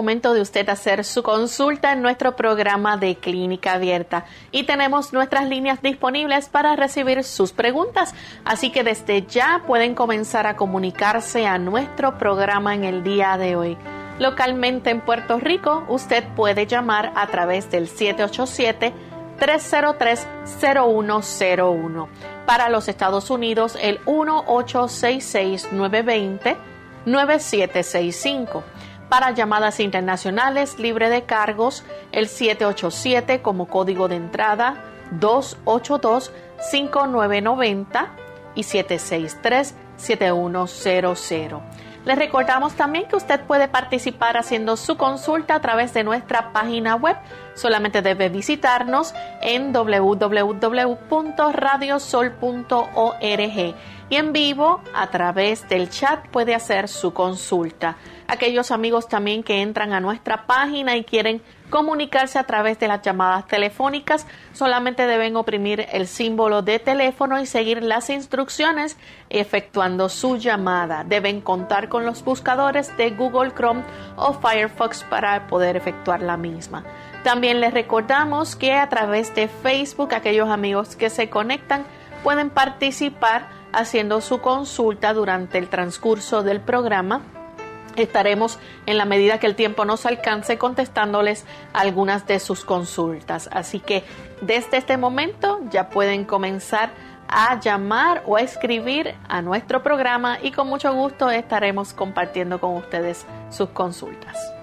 Momento de usted hacer su consulta en nuestro programa de clínica abierta y tenemos nuestras líneas disponibles para recibir sus preguntas. Así que desde ya pueden comenzar a comunicarse a nuestro programa en el día de hoy. Localmente en Puerto Rico, usted puede llamar a través del 787 303-0101. Para los Estados Unidos, el 1866 920 9765 para llamadas internacionales libre de cargos, el 787 como código de entrada 282-5990 y 763-7100. Les recordamos también que usted puede participar haciendo su consulta a través de nuestra página web. Solamente debe visitarnos en www.radiosol.org y en vivo a través del chat puede hacer su consulta. Aquellos amigos también que entran a nuestra página y quieren comunicarse a través de las llamadas telefónicas solamente deben oprimir el símbolo de teléfono y seguir las instrucciones efectuando su llamada. Deben contar con los buscadores de Google Chrome o Firefox para poder efectuar la misma. También les recordamos que a través de Facebook aquellos amigos que se conectan pueden participar haciendo su consulta durante el transcurso del programa. Estaremos en la medida que el tiempo nos alcance contestándoles algunas de sus consultas. Así que desde este momento ya pueden comenzar a llamar o a escribir a nuestro programa y con mucho gusto estaremos compartiendo con ustedes sus consultas.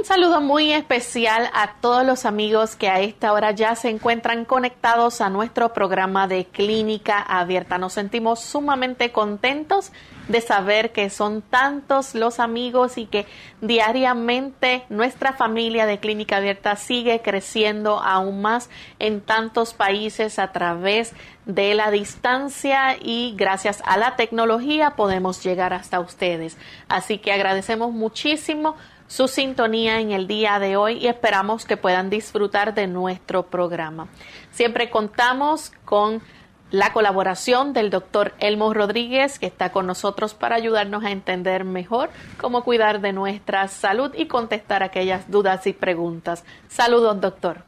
Un saludo muy especial a todos los amigos que a esta hora ya se encuentran conectados a nuestro programa de Clínica Abierta. Nos sentimos sumamente contentos de saber que son tantos los amigos y que diariamente nuestra familia de Clínica Abierta sigue creciendo aún más en tantos países a través de la distancia y gracias a la tecnología podemos llegar hasta ustedes. Así que agradecemos muchísimo su sintonía en el día de hoy y esperamos que puedan disfrutar de nuestro programa. Siempre contamos con la colaboración del doctor Elmo Rodríguez, que está con nosotros para ayudarnos a entender mejor cómo cuidar de nuestra salud y contestar aquellas dudas y preguntas. Saludos, doctor.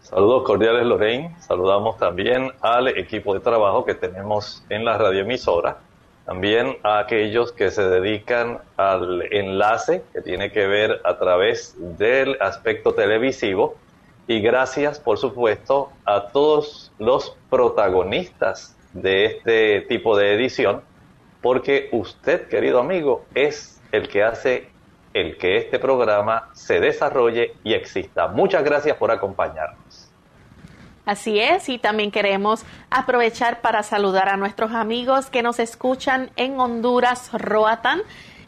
Saludos cordiales, Lorraine. Saludamos también al equipo de trabajo que tenemos en la radioemisora también a aquellos que se dedican al enlace que tiene que ver a través del aspecto televisivo y gracias por supuesto a todos los protagonistas de este tipo de edición porque usted querido amigo es el que hace el que este programa se desarrolle y exista. Muchas gracias por acompañarnos. Así es, y también queremos aprovechar para saludar a nuestros amigos que nos escuchan en Honduras, Roatan.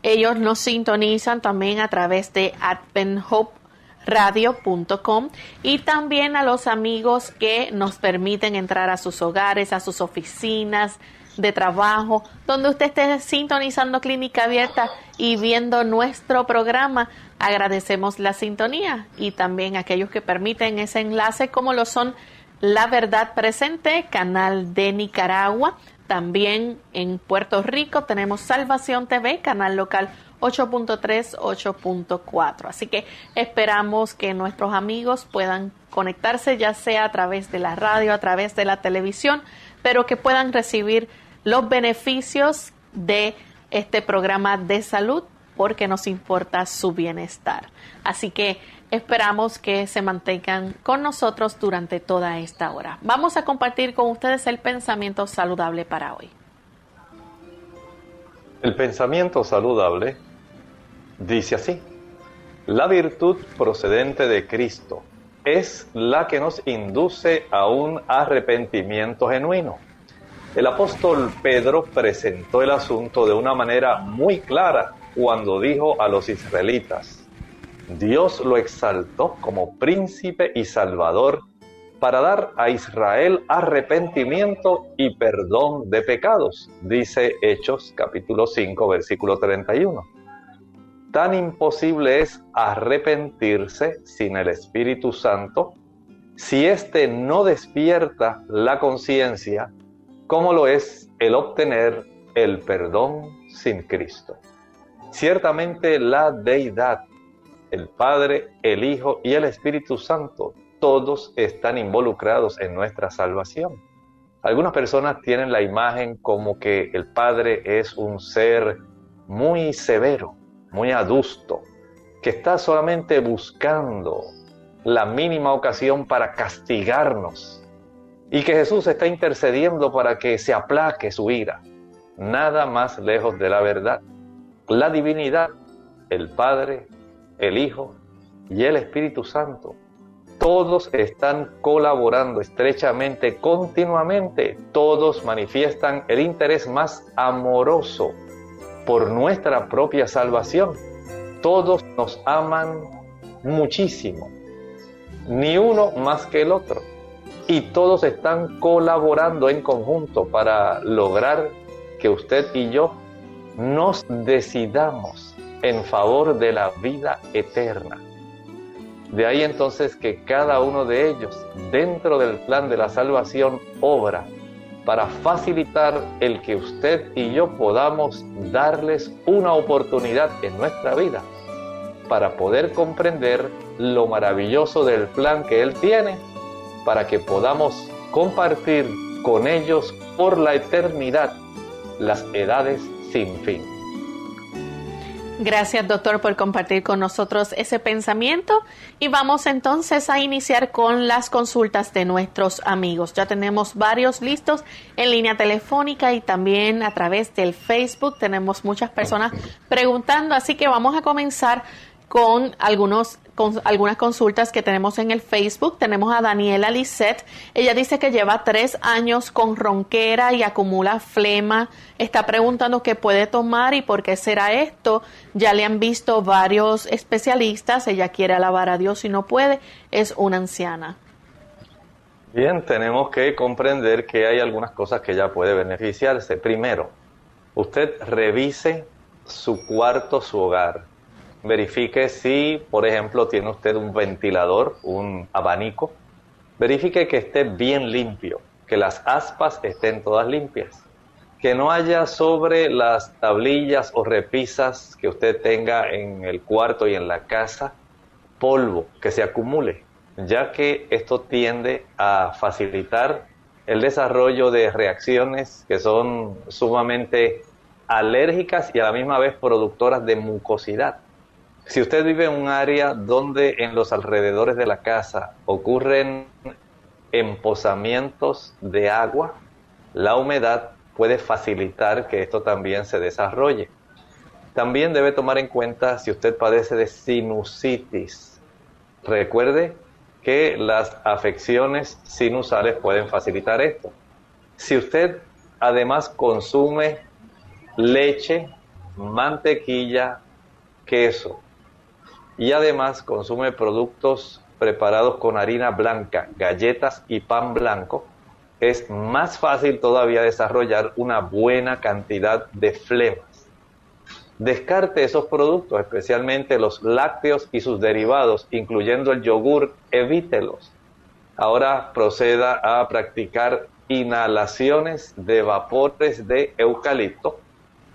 Ellos nos sintonizan también a través de adventhoperadio.com y también a los amigos que nos permiten entrar a sus hogares, a sus oficinas, de trabajo, donde usted esté sintonizando Clínica Abierta y viendo nuestro programa. Agradecemos la sintonía y también aquellos que permiten ese enlace, como lo son La Verdad Presente, canal de Nicaragua. También en Puerto Rico tenemos Salvación TV, canal local 8.3, 8.4. Así que esperamos que nuestros amigos puedan conectarse ya sea a través de la radio, a través de la televisión, pero que puedan recibir los beneficios de este programa de salud porque nos importa su bienestar. Así que esperamos que se mantengan con nosotros durante toda esta hora. Vamos a compartir con ustedes el pensamiento saludable para hoy. El pensamiento saludable dice así, la virtud procedente de Cristo es la que nos induce a un arrepentimiento genuino. El apóstol Pedro presentó el asunto de una manera muy clara cuando dijo a los israelitas, Dios lo exaltó como príncipe y salvador para dar a Israel arrepentimiento y perdón de pecados, dice Hechos capítulo 5 versículo 31. Tan imposible es arrepentirse sin el Espíritu Santo si éste no despierta la conciencia como lo es el obtener el perdón sin Cristo. Ciertamente la deidad, el Padre, el Hijo y el Espíritu Santo, todos están involucrados en nuestra salvación. Algunas personas tienen la imagen como que el Padre es un ser muy severo, muy adusto, que está solamente buscando la mínima ocasión para castigarnos y que Jesús está intercediendo para que se aplaque su ira. Nada más lejos de la verdad la divinidad, el Padre, el Hijo y el Espíritu Santo, todos están colaborando estrechamente, continuamente, todos manifiestan el interés más amoroso por nuestra propia salvación. Todos nos aman muchísimo, ni uno más que el otro. Y todos están colaborando en conjunto para lograr que usted y yo nos decidamos en favor de la vida eterna. De ahí entonces que cada uno de ellos, dentro del plan de la salvación, obra para facilitar el que usted y yo podamos darles una oportunidad en nuestra vida para poder comprender lo maravilloso del plan que Él tiene, para que podamos compartir con ellos por la eternidad las edades sin fin. Gracias, doctor, por compartir con nosotros ese pensamiento. Y vamos entonces a iniciar con las consultas de nuestros amigos. Ya tenemos varios listos en línea telefónica y también a través del Facebook. Tenemos muchas personas preguntando, así que vamos a comenzar con algunos algunas consultas que tenemos en el Facebook. Tenemos a Daniela Lisset. Ella dice que lleva tres años con ronquera y acumula flema. Está preguntando qué puede tomar y por qué será esto. Ya le han visto varios especialistas. Ella quiere alabar a Dios y no puede. Es una anciana. Bien, tenemos que comprender que hay algunas cosas que ella puede beneficiarse. Primero, usted revise su cuarto, su hogar verifique si, por ejemplo, tiene usted un ventilador, un abanico. Verifique que esté bien limpio, que las aspas estén todas limpias, que no haya sobre las tablillas o repisas que usted tenga en el cuarto y en la casa polvo que se acumule, ya que esto tiende a facilitar el desarrollo de reacciones que son sumamente alérgicas y a la misma vez productoras de mucosidad. Si usted vive en un área donde en los alrededores de la casa ocurren emposamientos de agua, la humedad puede facilitar que esto también se desarrolle. También debe tomar en cuenta si usted padece de sinusitis. Recuerde que las afecciones sinusales pueden facilitar esto. Si usted además consume leche, mantequilla, queso, y además consume productos preparados con harina blanca, galletas y pan blanco, es más fácil todavía desarrollar una buena cantidad de flemas. Descarte esos productos, especialmente los lácteos y sus derivados, incluyendo el yogur, evítelos. Ahora proceda a practicar inhalaciones de vapores de eucalipto.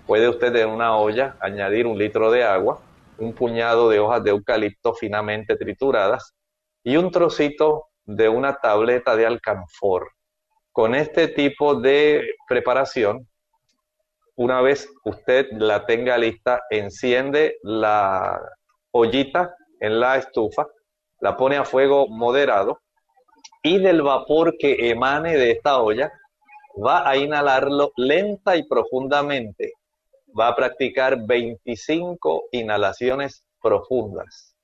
Puede usted en una olla añadir un litro de agua, un puñado de hojas de eucalipto finamente trituradas y un trocito de una tableta de alcanfor. Con este tipo de preparación, una vez usted la tenga lista, enciende la ollita en la estufa, la pone a fuego moderado y del vapor que emane de esta olla va a inhalarlo lenta y profundamente. Va a practicar 25 inhalaciones profundas.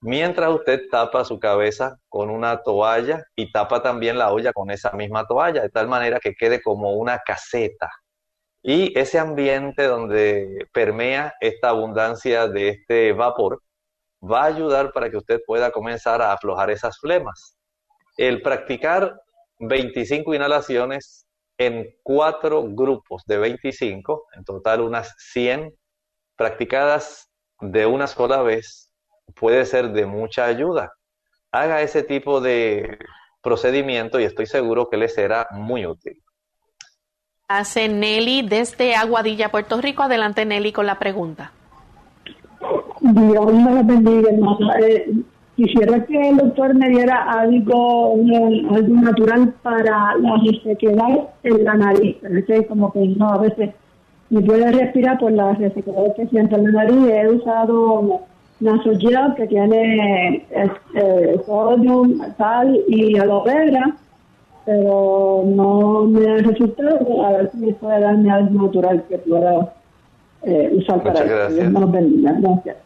Mientras usted tapa su cabeza con una toalla y tapa también la olla con esa misma toalla, de tal manera que quede como una caseta. Y ese ambiente donde permea esta abundancia de este vapor va a ayudar para que usted pueda comenzar a aflojar esas flemas el practicar 25 inhalaciones en cuatro grupos de 25, en total unas 100, practicadas de una sola vez, puede ser de mucha ayuda. Haga ese tipo de procedimiento y estoy seguro que le será muy útil. Hace Nelly desde Aguadilla, Puerto Rico. Adelante, Nelly, con la pregunta. Dios me bendiga, Quisiera que el doctor me diera algo, algo natural para la resequedad en la nariz. Como que no, a veces me puede respirar por la resequedad que siento en la nariz. He usado Nasogel que tiene este, sodium, sal y aloe vera, pero no me ha resultado. A ver si me puede darme algo natural que pueda eh, usar para gracias. Gracias.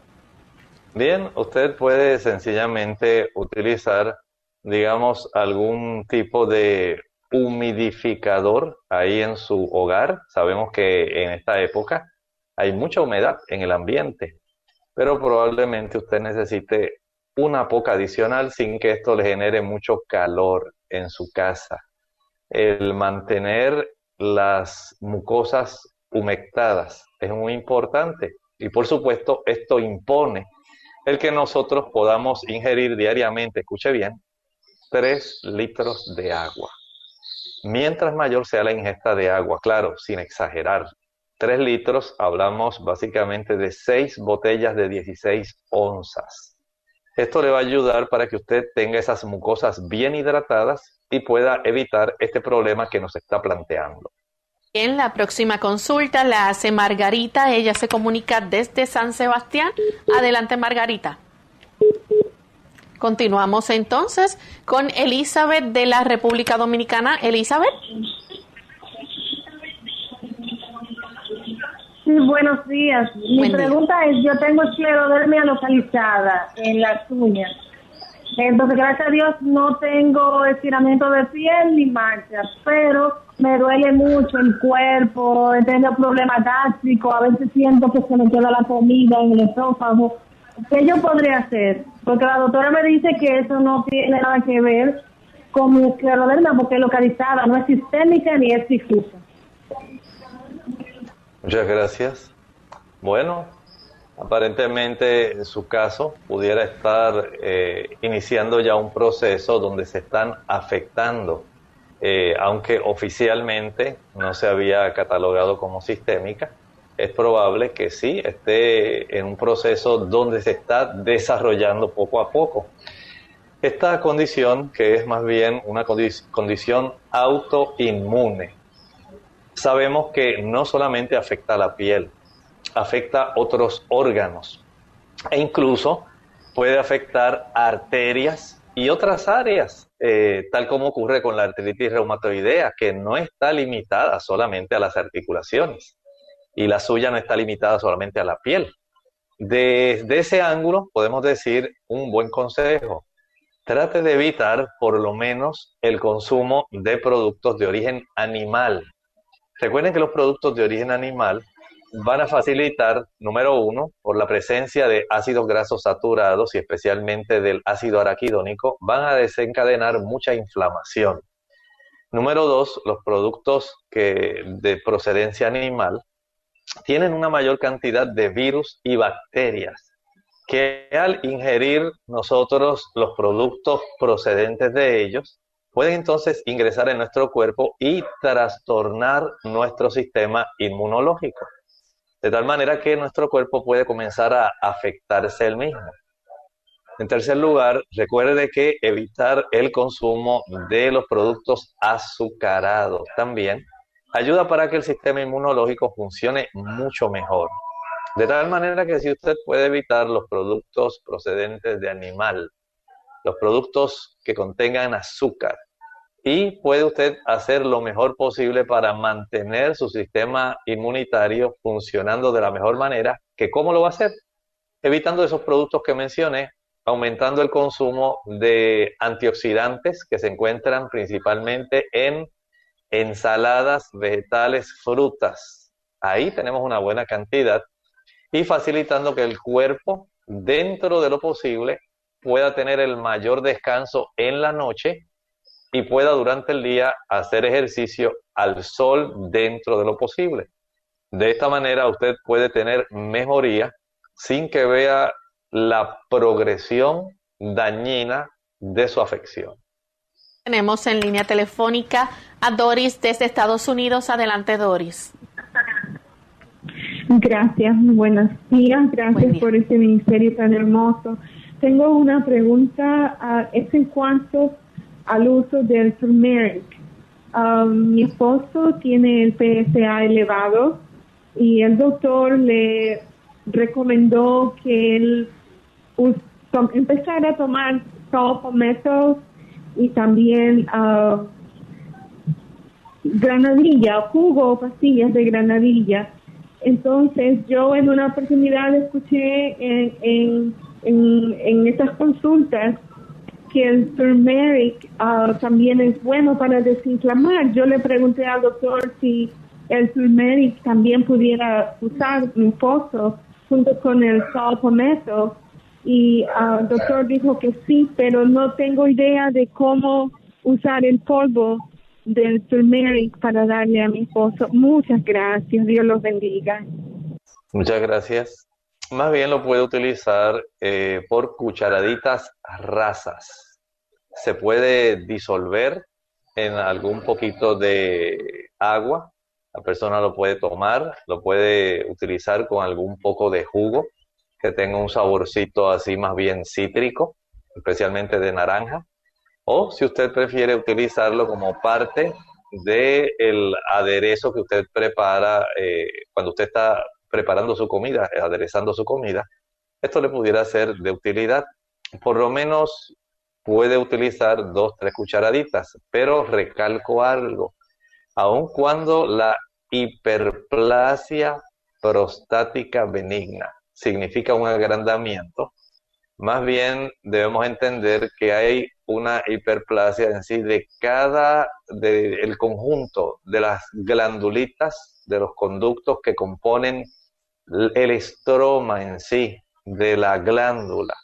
Bien, usted puede sencillamente utilizar, digamos, algún tipo de humidificador ahí en su hogar. Sabemos que en esta época hay mucha humedad en el ambiente, pero probablemente usted necesite una poca adicional sin que esto le genere mucho calor en su casa. El mantener las mucosas humectadas es muy importante y por supuesto esto impone el que nosotros podamos ingerir diariamente, escuche bien, 3 litros de agua. Mientras mayor sea la ingesta de agua, claro, sin exagerar. 3 litros, hablamos básicamente de 6 botellas de 16 onzas. Esto le va a ayudar para que usted tenga esas mucosas bien hidratadas y pueda evitar este problema que nos está planteando. En la próxima consulta la hace Margarita. Ella se comunica desde San Sebastián. Adelante, Margarita. Continuamos entonces con Elizabeth de la República Dominicana. Elizabeth. Sí, buenos días. Mi pregunta es, yo tengo esclerodermia localizada en las uñas. Entonces, gracias a Dios, no tengo estiramiento de piel ni manchas, pero me duele mucho el cuerpo, he tenido problemas gástricos, a veces siento que se me queda la comida en el esófago. ¿Qué yo podría hacer? Porque la doctora me dice que eso no tiene nada que ver con mi escleroderma porque es localizada, no es sistémica ni es difusa. Muchas gracias. Bueno, aparentemente en su caso pudiera estar eh, iniciando ya un proceso donde se están afectando eh, aunque oficialmente no se había catalogado como sistémica, es probable que sí esté en un proceso donde se está desarrollando poco a poco. Esta condición, que es más bien una condición autoinmune, sabemos que no solamente afecta a la piel, afecta otros órganos e incluso puede afectar arterias y otras áreas eh, tal como ocurre con la artritis reumatoidea, que no está limitada solamente a las articulaciones y la suya no está limitada solamente a la piel. Desde ese ángulo podemos decir un buen consejo. Trate de evitar por lo menos el consumo de productos de origen animal. Recuerden que los productos de origen animal van a facilitar, número uno, por la presencia de ácidos grasos saturados y especialmente del ácido araquidónico, van a desencadenar mucha inflamación. Número dos, los productos que de procedencia animal tienen una mayor cantidad de virus y bacterias que al ingerir nosotros los productos procedentes de ellos, pueden entonces ingresar en nuestro cuerpo y trastornar nuestro sistema inmunológico. De tal manera que nuestro cuerpo puede comenzar a afectarse el mismo. En tercer lugar, recuerde que evitar el consumo de los productos azucarados también ayuda para que el sistema inmunológico funcione mucho mejor. De tal manera que si usted puede evitar los productos procedentes de animal, los productos que contengan azúcar, y puede usted hacer lo mejor posible para mantener su sistema inmunitario funcionando de la mejor manera, que cómo lo va a hacer? Evitando esos productos que mencioné, aumentando el consumo de antioxidantes que se encuentran principalmente en ensaladas, vegetales, frutas. Ahí tenemos una buena cantidad y facilitando que el cuerpo, dentro de lo posible, pueda tener el mayor descanso en la noche y pueda durante el día hacer ejercicio al sol dentro de lo posible. De esta manera usted puede tener mejoría sin que vea la progresión dañina de su afección. Tenemos en línea telefónica a Doris desde Estados Unidos. Adelante, Doris. Gracias, buenos días, gracias por este ministerio tan hermoso. Tengo una pregunta, uh, es en cuanto al uso del turmeric. Um, mi esposo tiene el PSA elevado y el doctor le recomendó que él empezara a tomar sulfometos y también uh, granadilla, jugo pastillas de granadilla entonces yo en una oportunidad escuché en, en, en, estas consultas el turmeric ah, también es bueno para desinflamar. Yo le pregunté al doctor si el turmeric también pudiera usar pozo junto con el salpometo y ah, el doctor dijo que sí, pero no tengo idea de cómo usar el polvo del turmeric para darle a mi esposo. Muchas gracias, Dios los bendiga. Muchas gracias. Más bien lo puede utilizar eh, por cucharaditas rasas. Se puede disolver en algún poquito de agua. La persona lo puede tomar, lo puede utilizar con algún poco de jugo que tenga un saborcito así más bien cítrico, especialmente de naranja o si usted prefiere utilizarlo como parte del aderezo que usted prepara eh, cuando usted está preparando su comida, eh, aderezando su comida, esto le pudiera ser de utilidad. Por lo menos puede utilizar dos, tres cucharaditas, pero recalco algo, aun cuando la hiperplasia prostática benigna significa un agrandamiento, más bien debemos entender que hay una hiperplasia en sí de cada, del conjunto de las glandulitas, de los conductos que componen el estroma en sí de la glándula.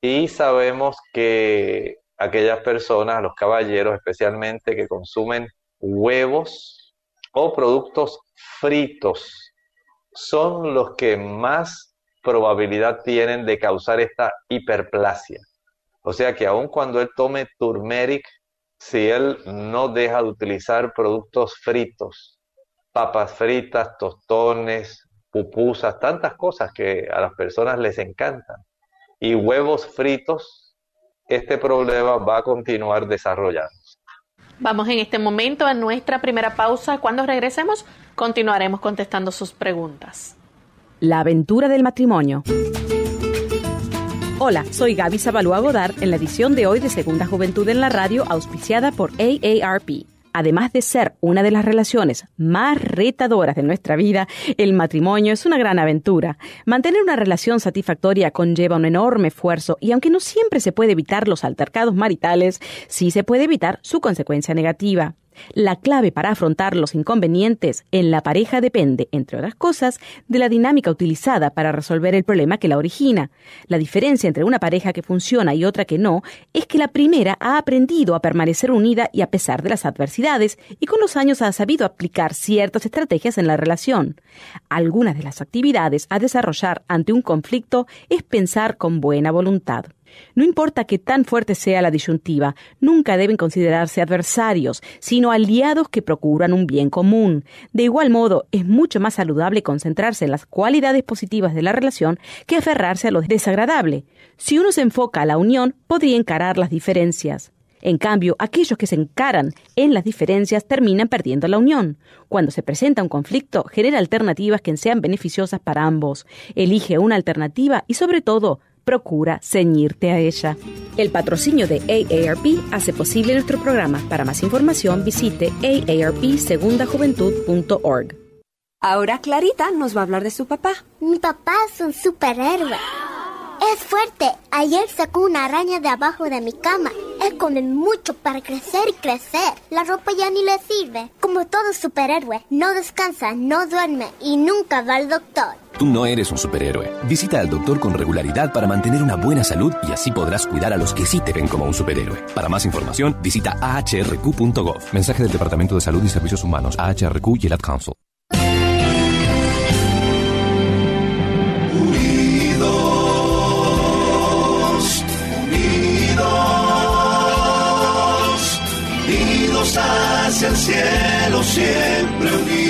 Y sabemos que aquellas personas, los caballeros especialmente, que consumen huevos o productos fritos, son los que más probabilidad tienen de causar esta hiperplasia. O sea que aun cuando él tome turmeric, si él no deja de utilizar productos fritos, papas fritas, tostones, pupusas, tantas cosas que a las personas les encantan, y huevos fritos, este problema va a continuar desarrollando. Vamos en este momento a nuestra primera pausa. Cuando regresemos, continuaremos contestando sus preguntas. La aventura del matrimonio. Hola, soy Gaby Zabalúa Godard en la edición de hoy de Segunda Juventud en la Radio, auspiciada por AARP. Además de ser una de las relaciones más retadoras de nuestra vida, el matrimonio es una gran aventura. Mantener una relación satisfactoria conlleva un enorme esfuerzo y aunque no siempre se puede evitar los altercados maritales, sí se puede evitar su consecuencia negativa. La clave para afrontar los inconvenientes en la pareja depende, entre otras cosas, de la dinámica utilizada para resolver el problema que la origina. La diferencia entre una pareja que funciona y otra que no es que la primera ha aprendido a permanecer unida y a pesar de las adversidades y con los años ha sabido aplicar ciertas estrategias en la relación. Algunas de las actividades a desarrollar ante un conflicto es pensar con buena voluntad. No importa que tan fuerte sea la disyuntiva, nunca deben considerarse adversarios, sino aliados que procuran un bien común. De igual modo, es mucho más saludable concentrarse en las cualidades positivas de la relación que aferrarse a lo desagradable. Si uno se enfoca a la unión, podría encarar las diferencias. En cambio, aquellos que se encaran en las diferencias terminan perdiendo la unión. Cuando se presenta un conflicto, genera alternativas que sean beneficiosas para ambos. Elige una alternativa y, sobre todo, procura ceñirte a ella. El patrocinio de AARP hace posible nuestro programa. Para más información visite aarpsegundajuventud.org. Ahora Clarita nos va a hablar de su papá. Mi papá es un superhéroe. Es fuerte. Ayer sacó una araña de abajo de mi cama. Él come mucho para crecer y crecer. La ropa ya ni le sirve. Como todo superhéroe, no descansa, no duerme y nunca va al doctor. Tú no eres un superhéroe. Visita al doctor con regularidad para mantener una buena salud y así podrás cuidar a los que sí te ven como un superhéroe. Para más información, visita ahrq.gov. Mensaje del Departamento de Salud y Servicios Humanos, AHRQ y el Ad Council. hacia el cielo, siempre unidos. Unidos,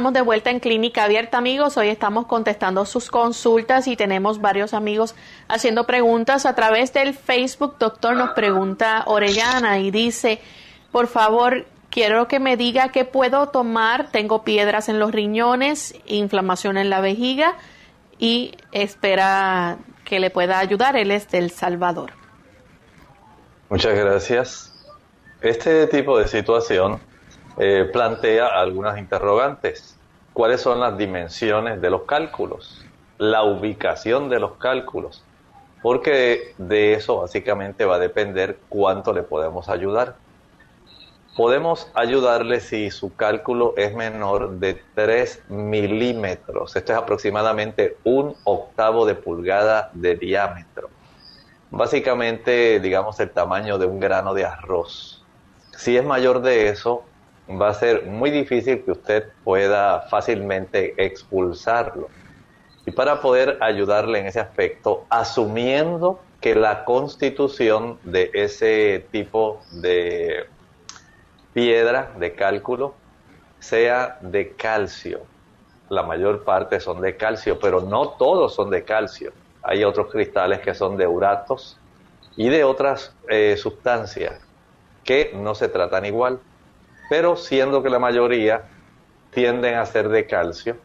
Estamos de vuelta en Clínica Abierta, amigos. Hoy estamos contestando sus consultas y tenemos varios amigos haciendo preguntas a través del Facebook. Doctor, nos pregunta Orellana y dice, por favor, quiero que me diga qué puedo tomar. Tengo piedras en los riñones, inflamación en la vejiga y espera que le pueda ayudar. Él es del Salvador. Muchas gracias. Este tipo de situación eh, plantea algunas interrogantes. ¿Cuáles son las dimensiones de los cálculos? La ubicación de los cálculos. Porque de eso básicamente va a depender cuánto le podemos ayudar. Podemos ayudarle si su cálculo es menor de 3 milímetros. Esto es aproximadamente un octavo de pulgada de diámetro. Básicamente, digamos, el tamaño de un grano de arroz. Si es mayor de eso, va a ser muy difícil que usted pueda fácilmente expulsarlo. Y para poder ayudarle en ese aspecto, asumiendo que la constitución de ese tipo de piedra de cálculo sea de calcio. La mayor parte son de calcio, pero no todos son de calcio. Hay otros cristales que son de uratos y de otras eh, sustancias que no se tratan igual pero siendo que la mayoría tienden a ser de calcio,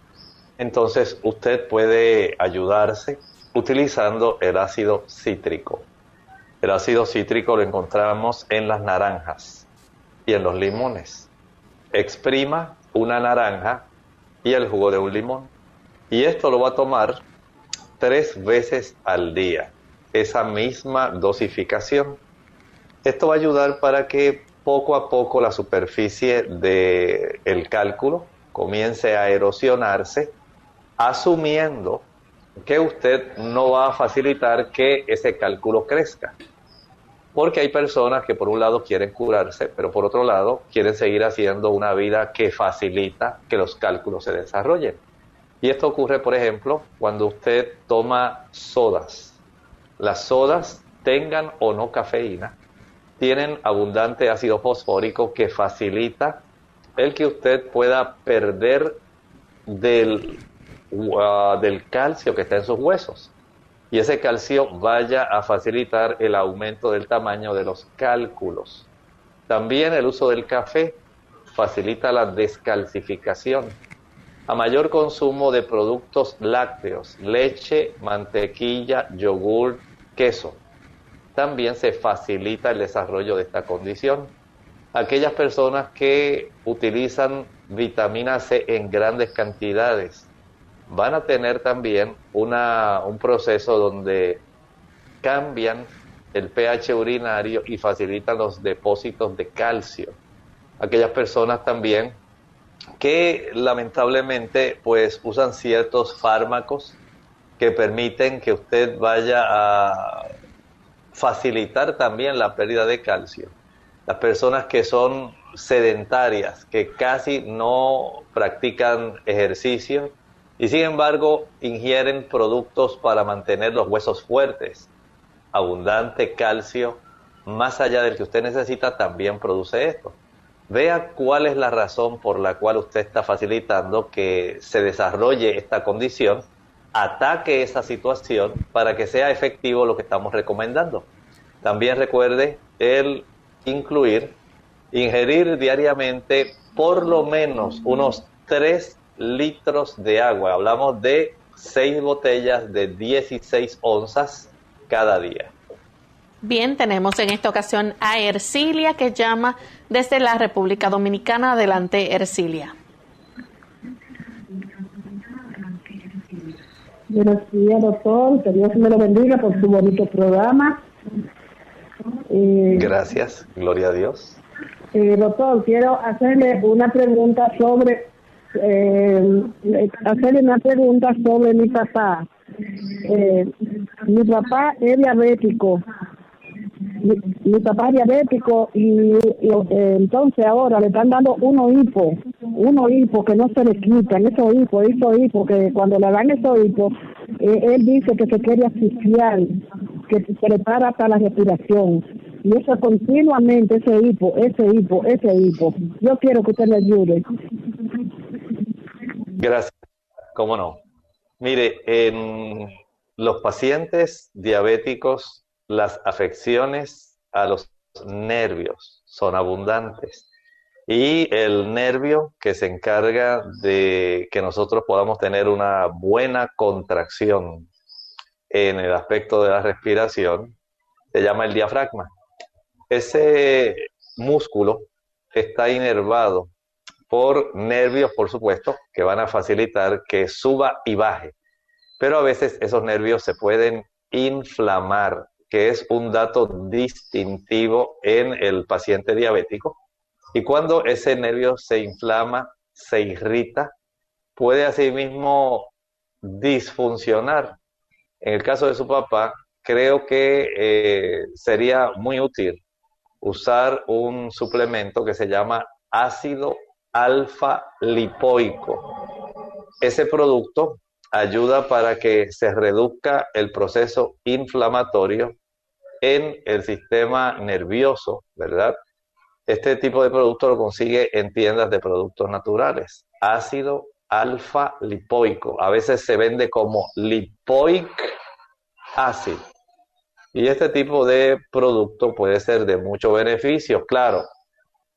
entonces usted puede ayudarse utilizando el ácido cítrico. El ácido cítrico lo encontramos en las naranjas y en los limones. Exprima una naranja y el jugo de un limón. Y esto lo va a tomar tres veces al día, esa misma dosificación. Esto va a ayudar para que poco a poco la superficie del el cálculo comience a erosionarse, asumiendo que usted no va a facilitar que ese cálculo crezca. Porque hay personas que por un lado quieren curarse, pero por otro lado quieren seguir haciendo una vida que facilita que los cálculos se desarrollen. Y esto ocurre, por ejemplo, cuando usted toma sodas. Las sodas tengan o no cafeína, tienen abundante ácido fosfórico que facilita el que usted pueda perder del uh, del calcio que está en sus huesos. Y ese calcio vaya a facilitar el aumento del tamaño de los cálculos. También el uso del café facilita la descalcificación. A mayor consumo de productos lácteos, leche, mantequilla, yogur, queso, también se facilita el desarrollo de esta condición. Aquellas personas que utilizan vitamina C en grandes cantidades van a tener también una, un proceso donde cambian el pH urinario y facilitan los depósitos de calcio. Aquellas personas también que lamentablemente pues usan ciertos fármacos que permiten que usted vaya a facilitar también la pérdida de calcio. Las personas que son sedentarias, que casi no practican ejercicio y sin embargo ingieren productos para mantener los huesos fuertes, abundante calcio, más allá del que usted necesita, también produce esto. Vea cuál es la razón por la cual usted está facilitando que se desarrolle esta condición, ataque esa situación para que sea efectivo lo que estamos recomendando. También recuerde el incluir, ingerir diariamente por lo menos unos 3 litros de agua. Hablamos de 6 botellas de 16 onzas cada día. Bien, tenemos en esta ocasión a Ercilia que llama desde la República Dominicana. Adelante, Ercilia. Buenos días, doctor. Que Dios me lo bendiga por su bonito programa. Eh, Gracias, gloria a Dios. Eh, doctor, quiero hacerle una pregunta sobre eh, hacerle una pregunta sobre mi papá. Eh, mi papá es diabético. Mi, papá es diabético y, eh, entonces ahora le están dando unos hipo, unos hipo que no se le quitan, esos hipos, esos hipos, que cuando le dan esos hipos, eh, él dice que se quiere asfixiar, que se prepara para la respiración. Y eso continuamente, ese hipo, ese hipo, ese hipo. Yo quiero que usted me ayude. Gracias. ¿Cómo no? Mire, en los pacientes diabéticos, las afecciones a los nervios son abundantes. Y el nervio que se encarga de que nosotros podamos tener una buena contracción en el aspecto de la respiración se llama el diafragma. Ese músculo está inervado por nervios, por supuesto, que van a facilitar que suba y baje. Pero a veces esos nervios se pueden inflamar, que es un dato distintivo en el paciente diabético. Y cuando ese nervio se inflama, se irrita, puede asimismo disfuncionar. En el caso de su papá, creo que eh, sería muy útil usar un suplemento que se llama ácido alfa lipoico. Ese producto ayuda para que se reduzca el proceso inflamatorio en el sistema nervioso, ¿verdad? Este tipo de producto lo consigue en tiendas de productos naturales. Ácido alfa lipoico. A veces se vende como lipoic acid. Y este tipo de producto puede ser de mucho beneficio. Claro,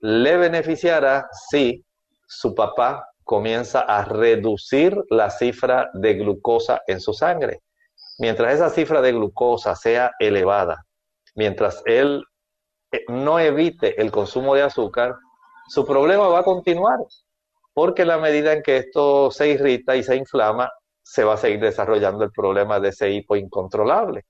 le beneficiará si su papá comienza a reducir la cifra de glucosa en su sangre. Mientras esa cifra de glucosa sea elevada, mientras él eh, no evite el consumo de azúcar, su problema va a continuar, porque la medida en que esto se irrita y se inflama, se va a seguir desarrollando el problema de ese hipo incontrolable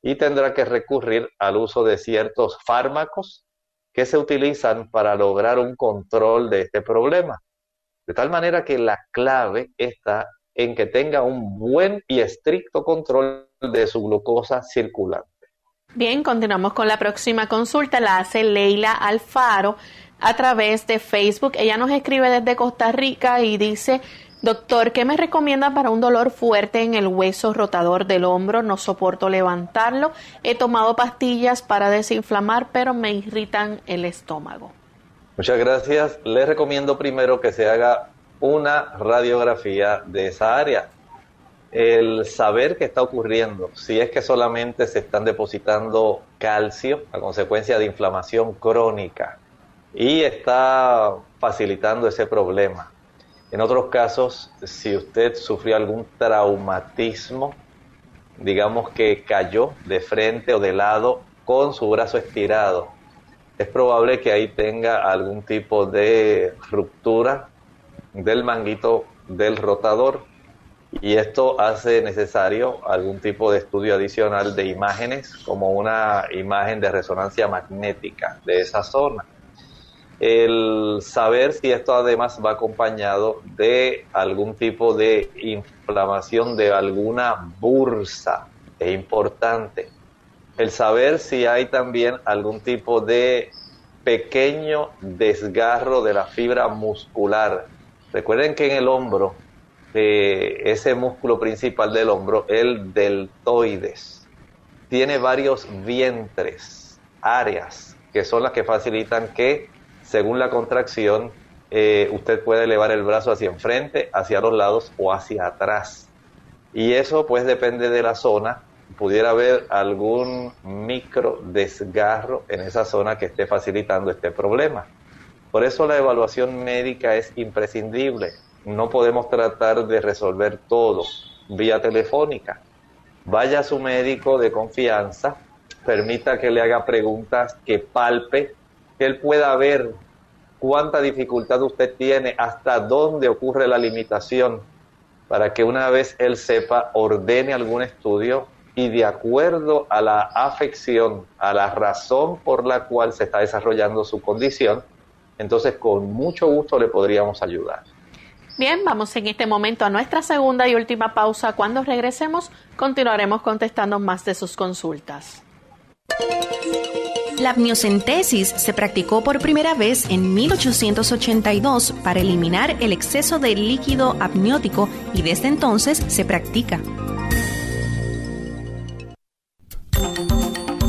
y tendrá que recurrir al uso de ciertos fármacos que se utilizan para lograr un control de este problema. De tal manera que la clave está en que tenga un buen y estricto control de su glucosa circulante. Bien, continuamos con la próxima consulta. La hace Leila Alfaro a través de Facebook. Ella nos escribe desde Costa Rica y dice, Doctor, ¿qué me recomienda para un dolor fuerte en el hueso rotador del hombro? No soporto levantarlo. He tomado pastillas para desinflamar, pero me irritan el estómago. Muchas gracias. Le recomiendo primero que se haga una radiografía de esa área. el saber qué está ocurriendo, si es que solamente se están depositando calcio a consecuencia de inflamación crónica y está facilitando ese problema. En otros casos, si usted sufrió algún traumatismo, digamos que cayó de frente o de lado con su brazo estirado, es probable que ahí tenga algún tipo de ruptura del manguito del rotador y esto hace necesario algún tipo de estudio adicional de imágenes como una imagen de resonancia magnética de esa zona el saber si esto además va acompañado de algún tipo de inflamación de alguna bursa es importante. El saber si hay también algún tipo de pequeño desgarro de la fibra muscular. Recuerden que en el hombro, eh, ese músculo principal del hombro, el deltoides, tiene varios vientres, áreas, que son las que facilitan que según la contracción, eh, usted puede elevar el brazo hacia enfrente, hacia los lados o hacia atrás. Y eso pues depende de la zona. Pudiera haber algún micro desgarro en esa zona que esté facilitando este problema. Por eso la evaluación médica es imprescindible. No podemos tratar de resolver todo vía telefónica. Vaya a su médico de confianza, permita que le haga preguntas, que palpe que él pueda ver cuánta dificultad usted tiene, hasta dónde ocurre la limitación, para que una vez él sepa, ordene algún estudio y de acuerdo a la afección, a la razón por la cual se está desarrollando su condición, entonces con mucho gusto le podríamos ayudar. Bien, vamos en este momento a nuestra segunda y última pausa. Cuando regresemos, continuaremos contestando más de sus consultas. La amniocentesis se practicó por primera vez en 1882 para eliminar el exceso de líquido amniótico y desde entonces se practica. Thank you.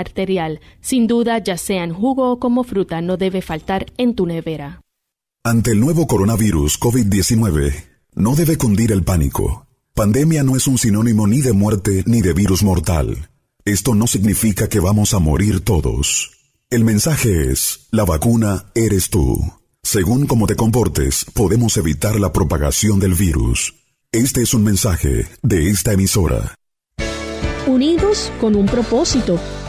arterial. Sin duda, ya sea en jugo o como fruta, no debe faltar en tu nevera. Ante el nuevo coronavirus COVID-19, no debe cundir el pánico. Pandemia no es un sinónimo ni de muerte ni de virus mortal. Esto no significa que vamos a morir todos. El mensaje es, la vacuna eres tú. Según cómo te comportes, podemos evitar la propagación del virus. Este es un mensaje de esta emisora. Unidos con un propósito,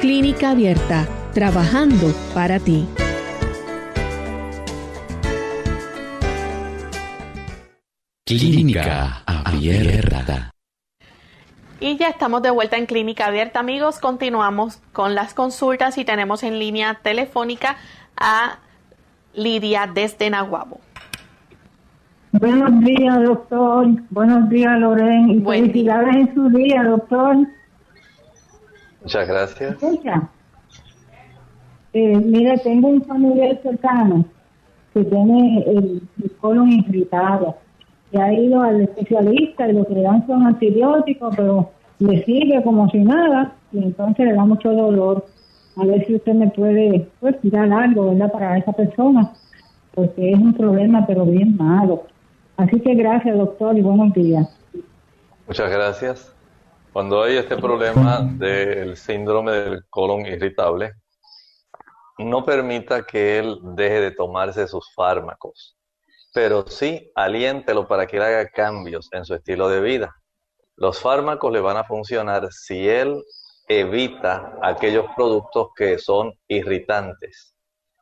Clínica Abierta, trabajando para ti. Clínica Abierta. Y ya estamos de vuelta en Clínica Abierta, amigos. Continuamos con las consultas y tenemos en línea telefónica a Lidia desde Nahuabo. Buenos días, doctor. Buenos días, Loren. Y felicidades en su día, doctor. Muchas gracias. Eh, mire, tengo un familiar cercano que tiene el, colon irritado. Que ha ido al especialista y lo que le dan son antibióticos, pero le sigue como si nada y entonces le da mucho dolor. A ver si usted me puede pues, dar algo, ¿verdad? Para esa persona, porque es un problema, pero bien malo. Así que gracias, doctor, y buenos días. Muchas gracias. Cuando hay este problema del síndrome del colon irritable, no permita que él deje de tomarse sus fármacos, pero sí aliéntelo para que él haga cambios en su estilo de vida. Los fármacos le van a funcionar si él evita aquellos productos que son irritantes.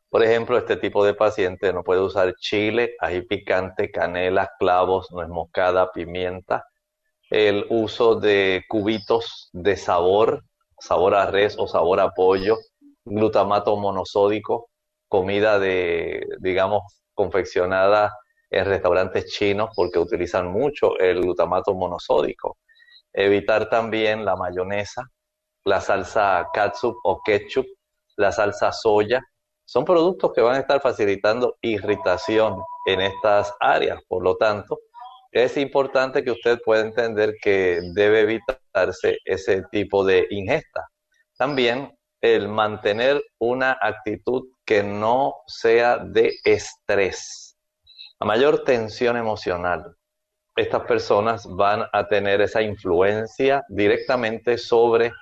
Por ejemplo, este tipo de paciente no puede usar chile, ají picante, canela, clavos, nuez moscada, pimienta. El uso de cubitos de sabor, sabor a res o sabor a pollo, glutamato monosódico, comida de, digamos, confeccionada en restaurantes chinos porque utilizan mucho el glutamato monosódico. Evitar también la mayonesa, la salsa katsup o ketchup, la salsa soya. Son productos que van a estar facilitando irritación en estas áreas. Por lo tanto, es importante que usted pueda entender que debe evitarse ese tipo de ingesta. También el mantener una actitud que no sea de estrés. A mayor tensión emocional, estas personas van a tener esa influencia directamente sobre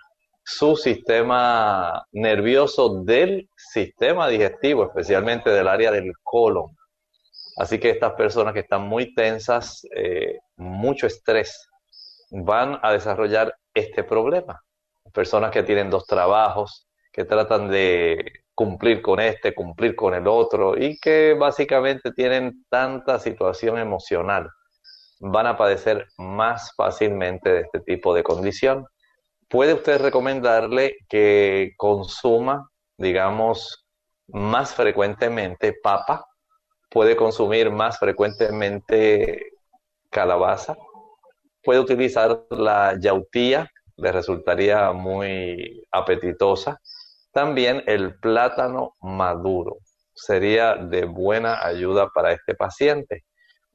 su sistema nervioso del sistema digestivo, especialmente del área del colon. Así que estas personas que están muy tensas, eh, mucho estrés, van a desarrollar este problema. Personas que tienen dos trabajos, que tratan de cumplir con este, cumplir con el otro y que básicamente tienen tanta situación emocional, van a padecer más fácilmente de este tipo de condición. Puede usted recomendarle que consuma, digamos, más frecuentemente papa, puede consumir más frecuentemente calabaza, puede utilizar la yautía, le resultaría muy apetitosa. También el plátano maduro sería de buena ayuda para este paciente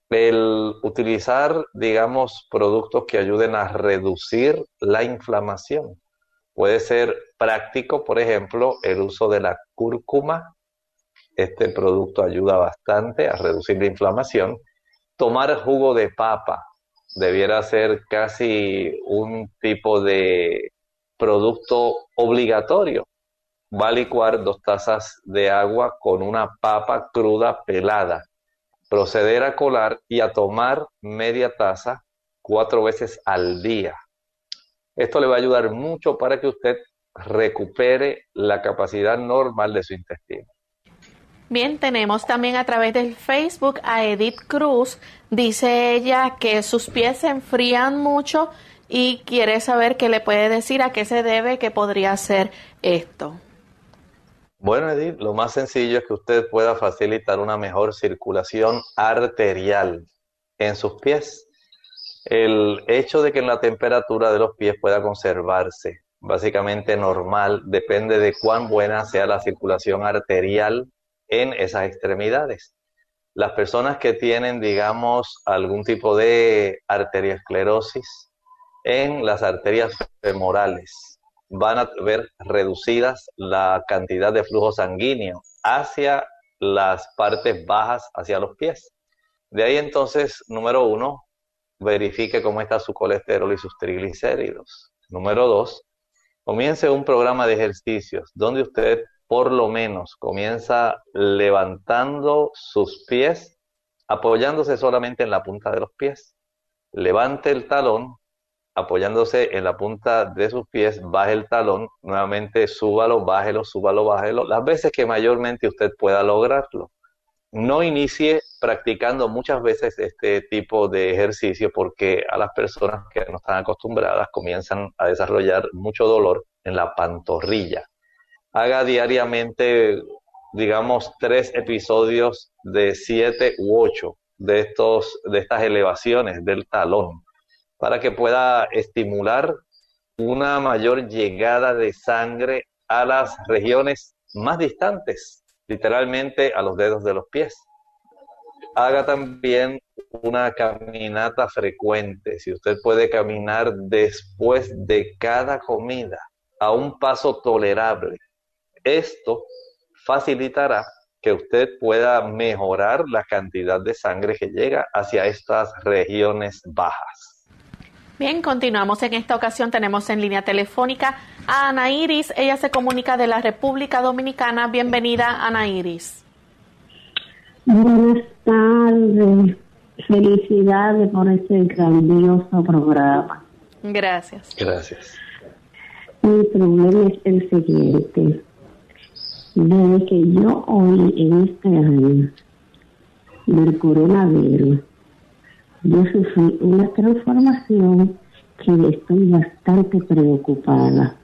el utilizar, digamos, productos que ayuden a reducir la inflamación. Puede ser práctico, por ejemplo, el uso de la cúrcuma. Este producto ayuda bastante a reducir la inflamación. Tomar jugo de papa debiera ser casi un tipo de producto obligatorio. Va a licuar dos tazas de agua con una papa cruda pelada proceder a colar y a tomar media taza cuatro veces al día. Esto le va a ayudar mucho para que usted recupere la capacidad normal de su intestino. Bien, tenemos también a través del Facebook a Edith Cruz. Dice ella que sus pies se enfrían mucho y quiere saber qué le puede decir, a qué se debe, que podría ser esto. Bueno, Edith, lo más sencillo es que usted pueda facilitar una mejor circulación arterial en sus pies. El hecho de que la temperatura de los pies pueda conservarse básicamente normal depende de cuán buena sea la circulación arterial en esas extremidades. Las personas que tienen, digamos, algún tipo de arteriosclerosis en las arterias femorales, van a ver reducidas la cantidad de flujo sanguíneo hacia las partes bajas, hacia los pies. De ahí entonces, número uno, verifique cómo está su colesterol y sus triglicéridos. Número dos, comience un programa de ejercicios donde usted por lo menos comienza levantando sus pies, apoyándose solamente en la punta de los pies. Levante el talón apoyándose en la punta de sus pies, baje el talón, nuevamente súbalo, bájelo, súbalo, bájelo, las veces que mayormente usted pueda lograrlo. No inicie practicando muchas veces este tipo de ejercicio porque a las personas que no están acostumbradas comienzan a desarrollar mucho dolor en la pantorrilla. Haga diariamente, digamos, tres episodios de siete u ocho de, estos, de estas elevaciones del talón para que pueda estimular una mayor llegada de sangre a las regiones más distantes, literalmente a los dedos de los pies. Haga también una caminata frecuente, si usted puede caminar después de cada comida a un paso tolerable. Esto facilitará que usted pueda mejorar la cantidad de sangre que llega hacia estas regiones bajas. Bien, continuamos. En esta ocasión tenemos en línea telefónica a Ana Iris. Ella se comunica de la República Dominicana. Bienvenida, Ana Iris. Buenas tardes. Felicidades por este grandioso programa. Gracias. Gracias. Mi problema es el siguiente. Desde que yo oí en este año del coronavirus, yo sufrí una transformación que estoy bastante preocupada,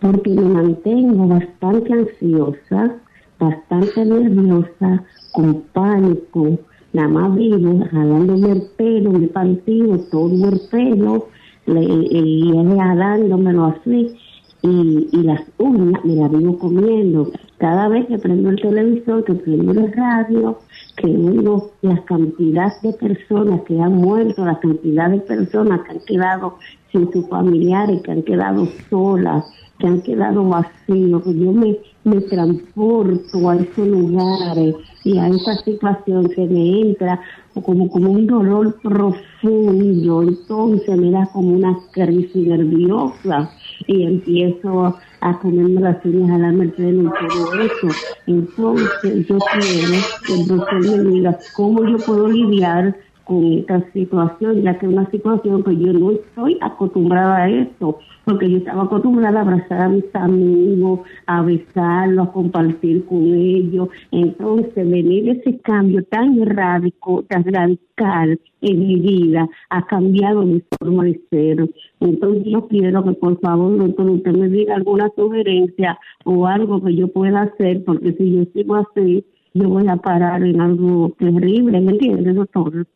porque me mantengo bastante ansiosa, bastante nerviosa, con pánico, nada más vivo, jalándome el pelo, me partido todo el pelo, le, y jalándomelo así, y, y las uñas me las vivo comiendo. Cada vez que prendo el televisor, que prendo el radio, que oigo la cantidad de personas que han muerto, la cantidad de personas que han quedado sin sus familiares, que han quedado solas, que han quedado vacíos, que yo me, me transporto a esos lugares y a esa situación que me entra como, como un dolor profundo, entonces me da como una crisis nerviosa y empiezo a comerme las uñas a la merced y todo eso. Entonces yo quiero que el doctor me diga cómo yo puedo lidiar con esta situación, ya que es una situación que yo no estoy acostumbrada a eso, porque yo estaba acostumbrada a abrazar a mis amigos, a besarlos, a compartir con ellos. Entonces, venir ese cambio tan radical, tan radical en mi vida, ha cambiado mi forma de ser. Entonces, yo quiero que por favor, doctor, usted me diga alguna sugerencia o algo que yo pueda hacer, porque si yo sigo así, yo voy a parar en algo terrible, ¿me entiende, doctor?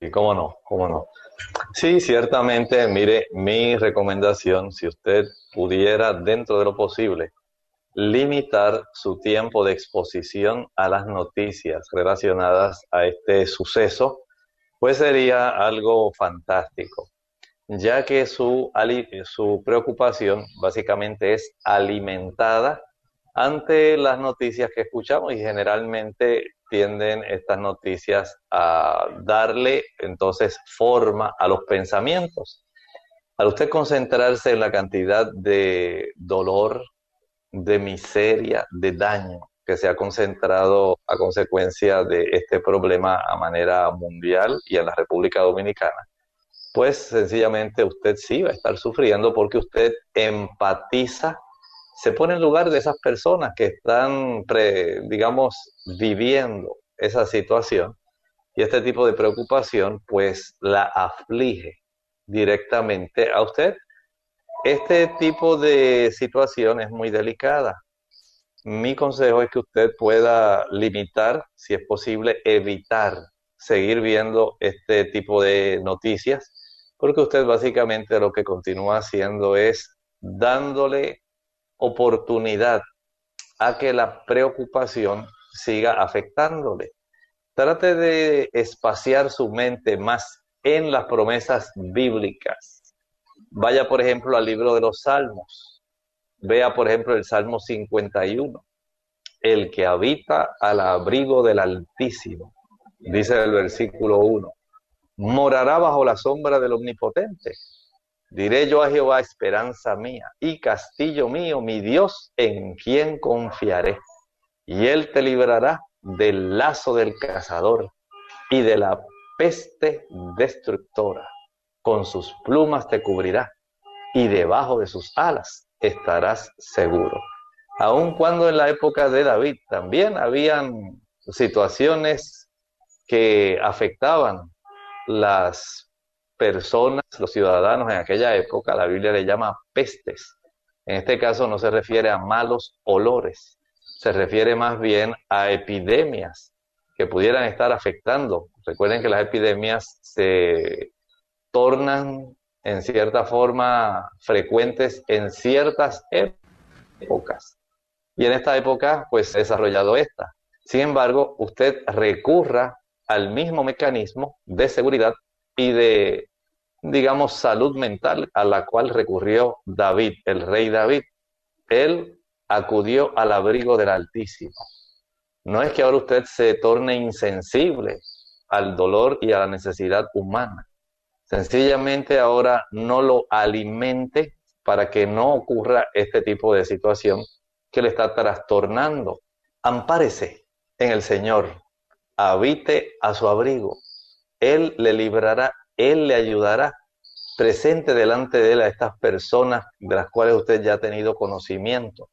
Y cómo no, cómo no. Sí, ciertamente, mire, mi recomendación, si usted pudiera, dentro de lo posible, limitar su tiempo de exposición a las noticias relacionadas a este suceso, pues sería algo fantástico, ya que su, su preocupación básicamente es alimentada ante las noticias que escuchamos y generalmente tienden estas noticias a darle entonces forma a los pensamientos. Al usted concentrarse en la cantidad de dolor, de miseria, de daño que se ha concentrado a consecuencia de este problema a manera mundial y en la República Dominicana, pues sencillamente usted sí va a estar sufriendo porque usted empatiza se pone en lugar de esas personas que están, digamos, viviendo esa situación y este tipo de preocupación pues la aflige directamente a usted. Este tipo de situación es muy delicada. Mi consejo es que usted pueda limitar, si es posible, evitar seguir viendo este tipo de noticias, porque usted básicamente lo que continúa haciendo es dándole oportunidad a que la preocupación siga afectándole. Trate de espaciar su mente más en las promesas bíblicas. Vaya, por ejemplo, al libro de los Salmos. Vea, por ejemplo, el Salmo 51. El que habita al abrigo del Altísimo, dice el versículo 1, morará bajo la sombra del Omnipotente. Diré yo a Jehová, esperanza mía y castillo mío, mi Dios, en quien confiaré. Y él te librará del lazo del cazador y de la peste destructora. Con sus plumas te cubrirá y debajo de sus alas estarás seguro. Aun cuando en la época de David también habían situaciones que afectaban las personas, los ciudadanos en aquella época, la Biblia le llama pestes. En este caso no se refiere a malos olores, se refiere más bien a epidemias que pudieran estar afectando. Recuerden que las epidemias se tornan en cierta forma frecuentes en ciertas épocas. Y en esta época, pues, he desarrollado esta. Sin embargo, usted recurra al mismo mecanismo de seguridad y de, digamos, salud mental a la cual recurrió David, el rey David. Él acudió al abrigo del Altísimo. No es que ahora usted se torne insensible al dolor y a la necesidad humana. Sencillamente ahora no lo alimente para que no ocurra este tipo de situación que le está trastornando. Ampárese en el Señor, habite a su abrigo, él le librará, Él le ayudará presente delante de él a estas personas de las cuales usted ya ha tenido conocimiento,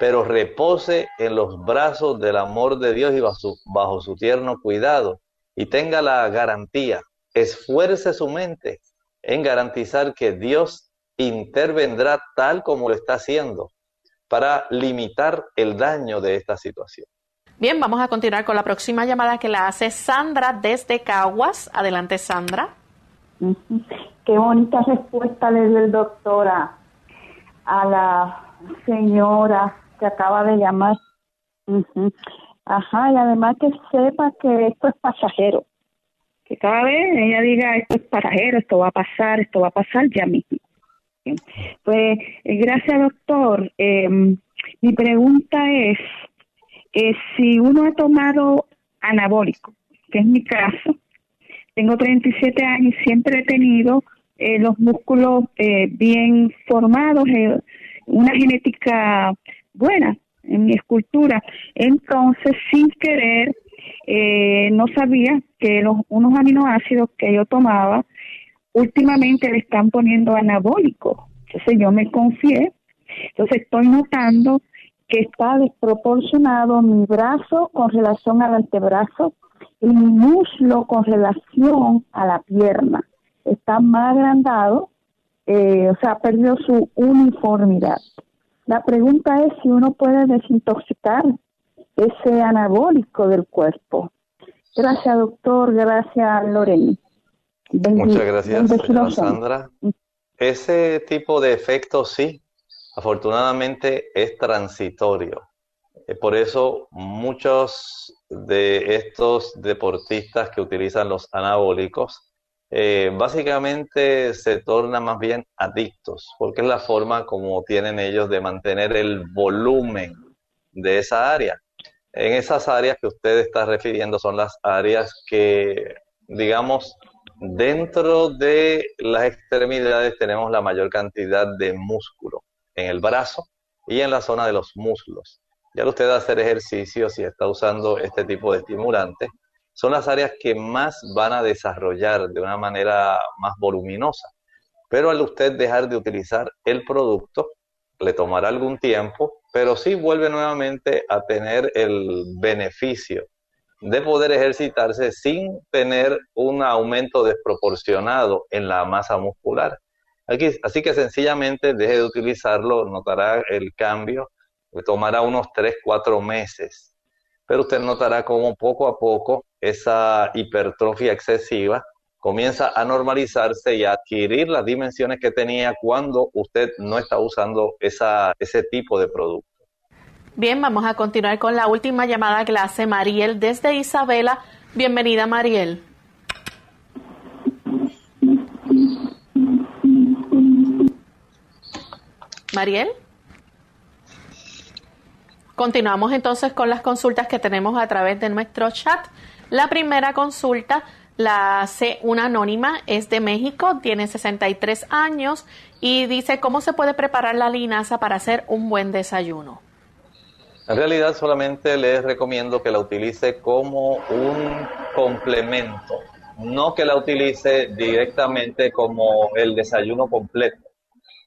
pero repose en los brazos del amor de Dios y bajo su, bajo su tierno cuidado y tenga la garantía, esfuerce su mente en garantizar que Dios intervendrá tal como lo está haciendo para limitar el daño de esta situación. Bien, vamos a continuar con la próxima llamada que la hace Sandra desde Caguas. Adelante, Sandra. Qué bonita respuesta le dio el doctor a, la señora que acaba de llamar. Ajá, y además que sepa que esto es pasajero. Que cada vez ella diga esto es pasajero, esto va a pasar, esto va a pasar ya mismo. Pues eh, gracias doctor. Eh, mi pregunta es, eh, si uno ha tomado anabólico, que es mi caso, tengo 37 años y siempre he tenido eh, los músculos eh, bien formados, una genética buena en mi escultura. Entonces, sin querer, no sabía que los, unos aminoácidos que yo tomaba últimamente le están poniendo anabólico. Entonces yo me confié. Entonces estoy notando que está desproporcionado mi brazo con relación al antebrazo y mi muslo con relación a la pierna. Está más agrandado, eh, o sea, perdió su uniformidad. La pregunta es si uno puede desintoxicar ese anabólico del cuerpo. Gracias, doctor. Gracias, Lorena. Muchas gracias, señora Sandra. Ese tipo de efecto sí afortunadamente es transitorio. Eh, por eso muchos de estos deportistas que utilizan los anabólicos eh, básicamente se tornan más bien adictos, porque es la forma como tienen ellos de mantener el volumen de esa área. En esas áreas que usted está refiriendo son las áreas que, digamos, dentro de las extremidades tenemos la mayor cantidad de músculo en el brazo y en la zona de los muslos. Ya usted hacer ejercicio, si está usando este tipo de estimulantes, son las áreas que más van a desarrollar de una manera más voluminosa. Pero al usted dejar de utilizar el producto, le tomará algún tiempo, pero sí vuelve nuevamente a tener el beneficio de poder ejercitarse sin tener un aumento desproporcionado en la masa muscular así que sencillamente deje de utilizarlo, notará el cambio, tomará unos 3, 4 meses, pero usted notará como poco a poco esa hipertrofia excesiva comienza a normalizarse y a adquirir las dimensiones que tenía cuando usted no está usando esa, ese tipo de producto. Bien, vamos a continuar con la última llamada hace Mariel desde Isabela. Bienvenida, Mariel. Mariel. Continuamos entonces con las consultas que tenemos a través de nuestro chat. La primera consulta la hace una anónima, es de México, tiene 63 años y dice cómo se puede preparar la linaza para hacer un buen desayuno. En realidad solamente les recomiendo que la utilice como un complemento, no que la utilice directamente como el desayuno completo.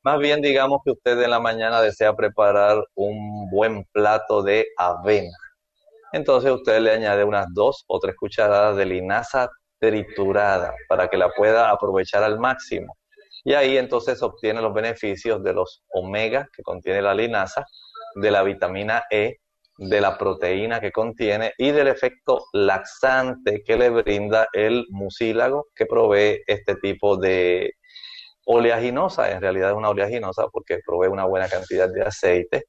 Más bien digamos que usted en la mañana desea preparar un buen plato de avena. Entonces usted le añade unas dos o tres cucharadas de linaza triturada para que la pueda aprovechar al máximo. Y ahí entonces obtiene los beneficios de los omega que contiene la linaza, de la vitamina E, de la proteína que contiene y del efecto laxante que le brinda el mucílago que provee este tipo de oleaginosa, en realidad es una oleaginosa porque provee una buena cantidad de aceite.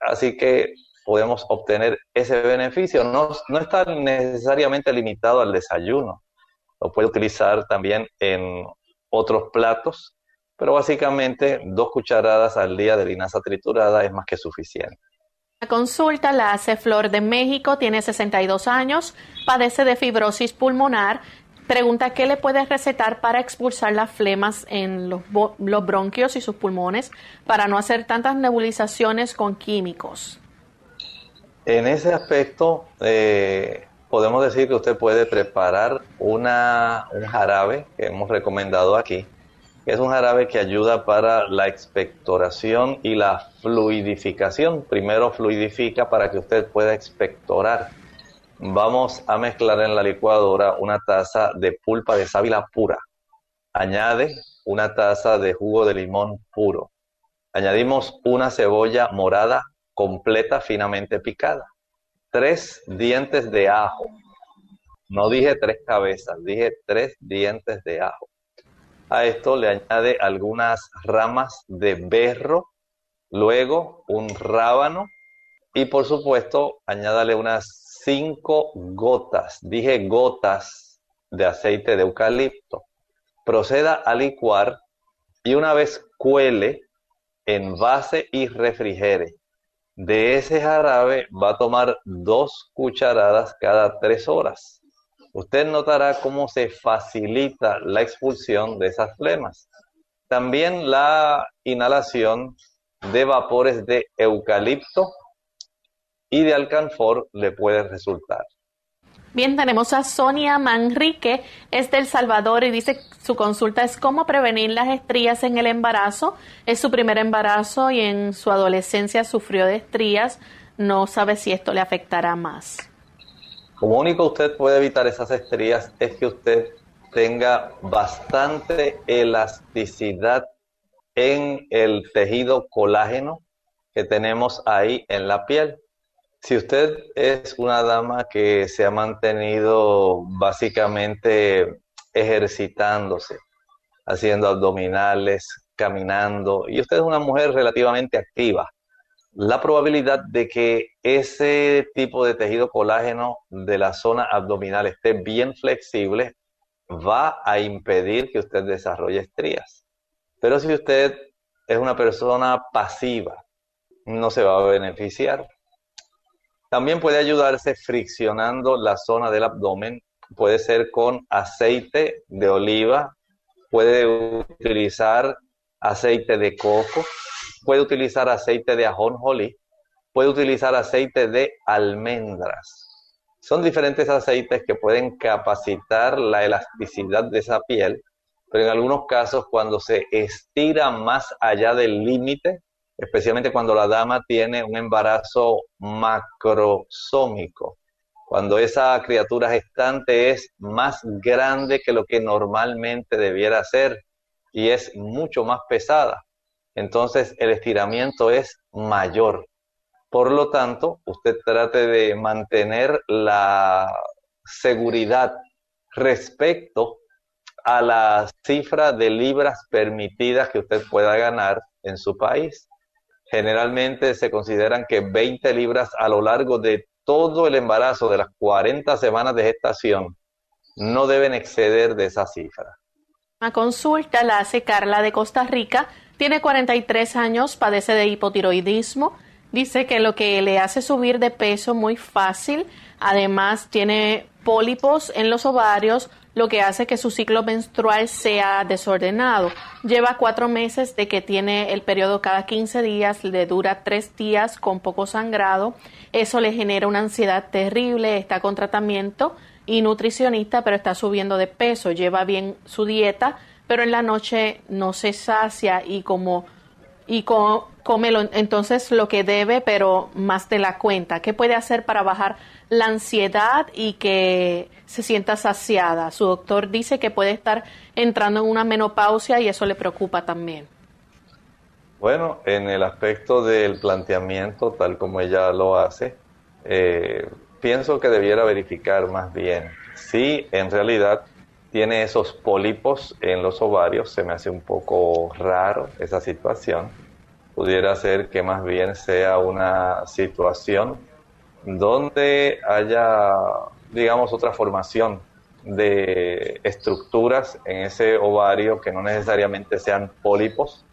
Así que podemos obtener ese beneficio. No, no está necesariamente limitado al desayuno. Lo puede utilizar también en otros platos, pero básicamente dos cucharadas al día de linaza triturada es más que suficiente. La consulta la hace Flor de México, tiene 62 años, padece de fibrosis pulmonar Pregunta, ¿qué le puedes recetar para expulsar las flemas en los, bronquios y sus pulmones para no hacer tantas nebulizaciones con químicos? En ese aspecto, eh, podemos decir que usted puede preparar una, un jarabe que hemos recomendado aquí, es un jarabe que ayuda para la expectoración y la fluidificación. Primero fluidifica para que usted pueda expectorar. Vamos a mezclar en la licuadora una taza de pulpa de sábila pura. Añade una taza de jugo de limón puro. Añadimos una cebolla morada completa finamente picada. Tres dientes de ajo. No dije tres cabezas, dije tres dientes de ajo a esto le añade algunas ramas de berro, luego un rábano y por supuesto añádale unas cinco gotas, dije gotas de aceite de eucalipto. Proceda a licuar y una vez cuele, envase y refrigere. De ese jarabe va a tomar dos cucharadas cada tres horas usted notará cómo se facilita la expulsión de esas flemas. También la inhalación de vapores de eucalipto y de alcanfor le puede resultar. Bien, tenemos a Sonia Manrique, es del Salvador y dice su consulta es cómo prevenir las estrías en el embarazo. Es su primer embarazo y en su adolescencia sufrió de estrías. No sabe si esto le afectará más. Como único usted puede evitar esas estrías es que usted tenga bastante elasticidad en el tejido colágeno que tenemos ahí en la piel. Si usted es una dama que se ha mantenido básicamente ejercitándose, haciendo abdominales, caminando, y usted es una mujer relativamente activa, la probabilidad de que ese tipo de tejido colágeno de la zona abdominal esté bien flexible va a impedir que usted desarrolle estrías. Pero si usted es una persona pasiva, no se va a beneficiar. También puede ayudarse friccionando la zona del abdomen. Puede ser con aceite de oliva, puede utilizar aceite de coco, puede utilizar aceite de ajonjolí, puede utilizar aceite de almendras. Son diferentes aceites que pueden capacitar la elasticidad de esa piel, pero en algunos casos cuando se estira más allá del límite, especialmente cuando la dama tiene un embarazo macrosómico, cuando esa criatura gestante es más grande que lo que normalmente debiera ser y es mucho más pesada entonces el estiramiento es mayor. Por lo tanto, usted trate de mantener la seguridad respecto a la cifra de libras permitidas que usted pueda ganar en su país. Generalmente se consideran que 20 libras a lo largo de todo el embarazo de las 40 semanas de gestación no deben exceder de esa cifra. La consulta la hace Carla de Costa Rica tiene 43 años, padece de hipotiroidismo. Dice que lo que le hace subir de peso muy fácil. Además, tiene pólipos en los ovarios, lo que hace que su ciclo menstrual sea desordenado. Lleva cuatro meses de que tiene el periodo cada 15 días, le dura tres días con poco sangrado. Eso le genera una ansiedad terrible, está con tratamiento y nutricionista, pero está subiendo de peso. Lleva bien su dieta, pero en la noche no se sacia y como y come entonces lo que debe, pero más de la cuenta. ¿Qué puede hacer para bajar la ansiedad y que se sienta saciada? Su doctor dice que puede estar entrando en una menopausia y eso le preocupa también. Bueno, en el aspecto del planteamiento, tal como ella lo hace, eh, pienso que debiera verificar más bien si en realidad tiene esos pólipos en los ovarios, se me hace un poco raro esa situación. Pudiera ser que más bien sea una situación donde haya, digamos, otra formación de estructuras en ese ovario que no necesariamente sean pólipos,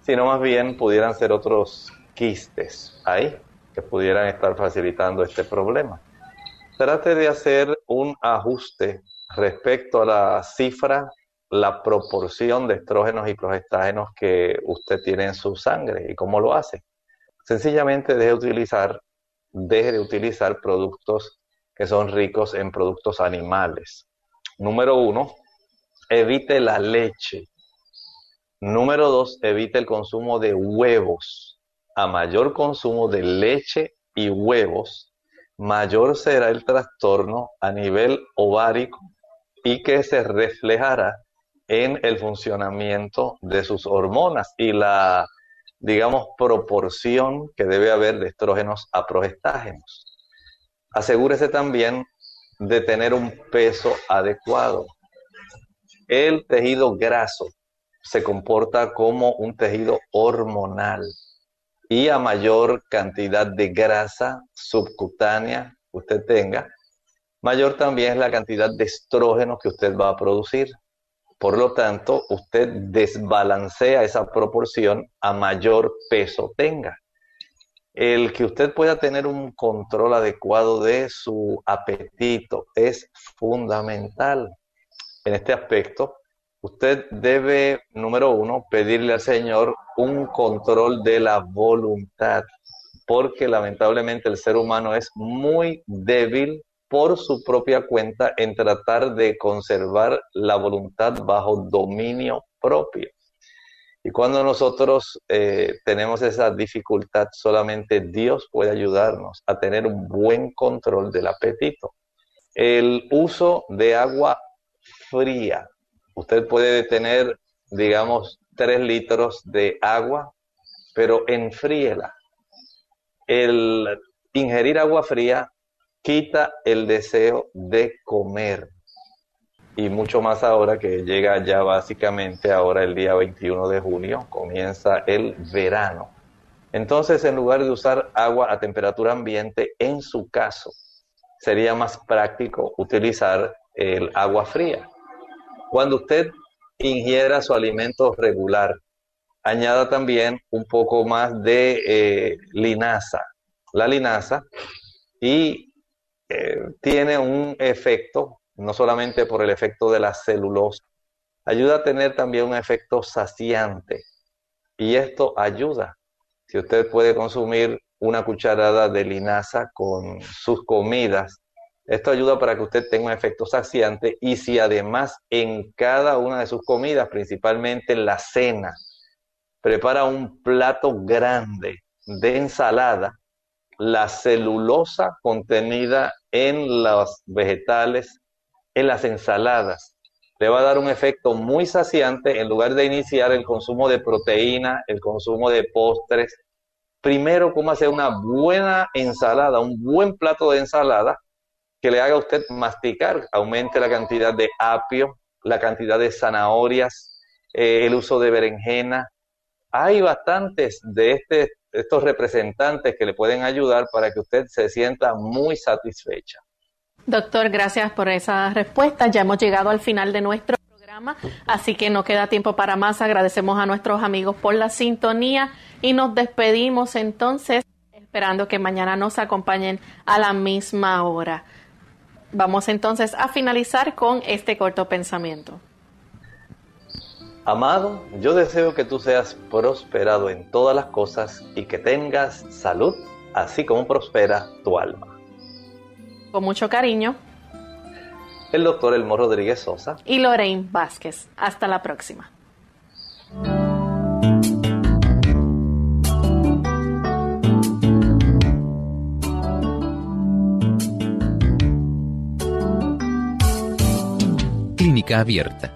sino más bien pudieran ser otros quistes ahí que pudieran estar facilitando este problema. Trate de hacer un ajuste respecto a la cifra, la proporción de estrógenos y progestágenos que usted tiene en su sangre y cómo lo hace. Sencillamente deje de utilizar, deje de utilizar productos que son ricos en productos animales. Número uno, evite la leche. Número dos, evite el consumo de huevos. A mayor consumo de leche y huevos, mayor será el trastorno a nivel ovárico y que se reflejará en el funcionamiento de sus hormonas y la, digamos, proporción que debe haber de estrógenos a progestágenos. Asegúrese también de tener un peso adecuado. El tejido graso se comporta como un tejido hormonal y a mayor cantidad de grasa subcutánea usted tenga, mayor también es la cantidad de estrógeno que usted va a producir. Por lo tanto, usted desbalancea esa proporción a mayor peso tenga. El que usted pueda tener un control adecuado de su apetito es fundamental. En este aspecto, usted debe, número uno, pedirle al Señor un control de la voluntad, porque lamentablemente el ser humano es muy débil por su propia cuenta en tratar de conservar la voluntad bajo dominio propio. Y cuando nosotros eh, tenemos esa dificultad, solamente Dios puede ayudarnos a tener un buen control del apetito. El uso de agua fría. Usted puede tener, digamos, tres litros de agua, pero enfríela. El ingerir agua fría quita el deseo de comer. Y mucho más ahora que llega ya básicamente ahora el día 21 de junio, comienza el verano. Entonces, en lugar de usar agua a temperatura ambiente, en su caso, sería más práctico utilizar el agua fría. Cuando usted ingiera su alimento regular, añada también un poco más de eh, linaza. La linaza y eh, tiene un efecto, no solamente por el efecto de la celulosa, ayuda a tener también un efecto saciante. Y esto ayuda. Si usted puede consumir una cucharada de linaza con sus comidas, esto ayuda para que usted tenga un efecto saciante y si además en cada una de sus comidas, principalmente en la cena, prepara un plato grande de ensalada, la celulosa contenida en los vegetales, en las ensaladas, le va a dar un efecto muy saciante en lugar de iniciar el consumo de proteína, el consumo de postres. Primero, cómo hacer una buena ensalada, un buen plato de ensalada que le haga a usted masticar, aumente la cantidad de apio, la cantidad de zanahorias, eh, el uso de berenjena. Hay bastantes de este, estos representantes que le pueden ayudar para que usted se sienta muy satisfecha. Doctor, gracias por esa respuesta. Ya hemos llegado al final de nuestro programa, así que no queda tiempo para más. Agradecemos a nuestros amigos por la sintonía y nos despedimos entonces esperando que mañana nos acompañen a la misma hora. Vamos entonces a finalizar con este corto pensamiento. Amado, yo deseo que tú seas prosperado en todas las cosas y que tengas salud, así como prospera tu alma. Con mucho cariño. El doctor Elmo Rodríguez Sosa. Y Lorraine Vázquez. Hasta la próxima. Clínica abierta.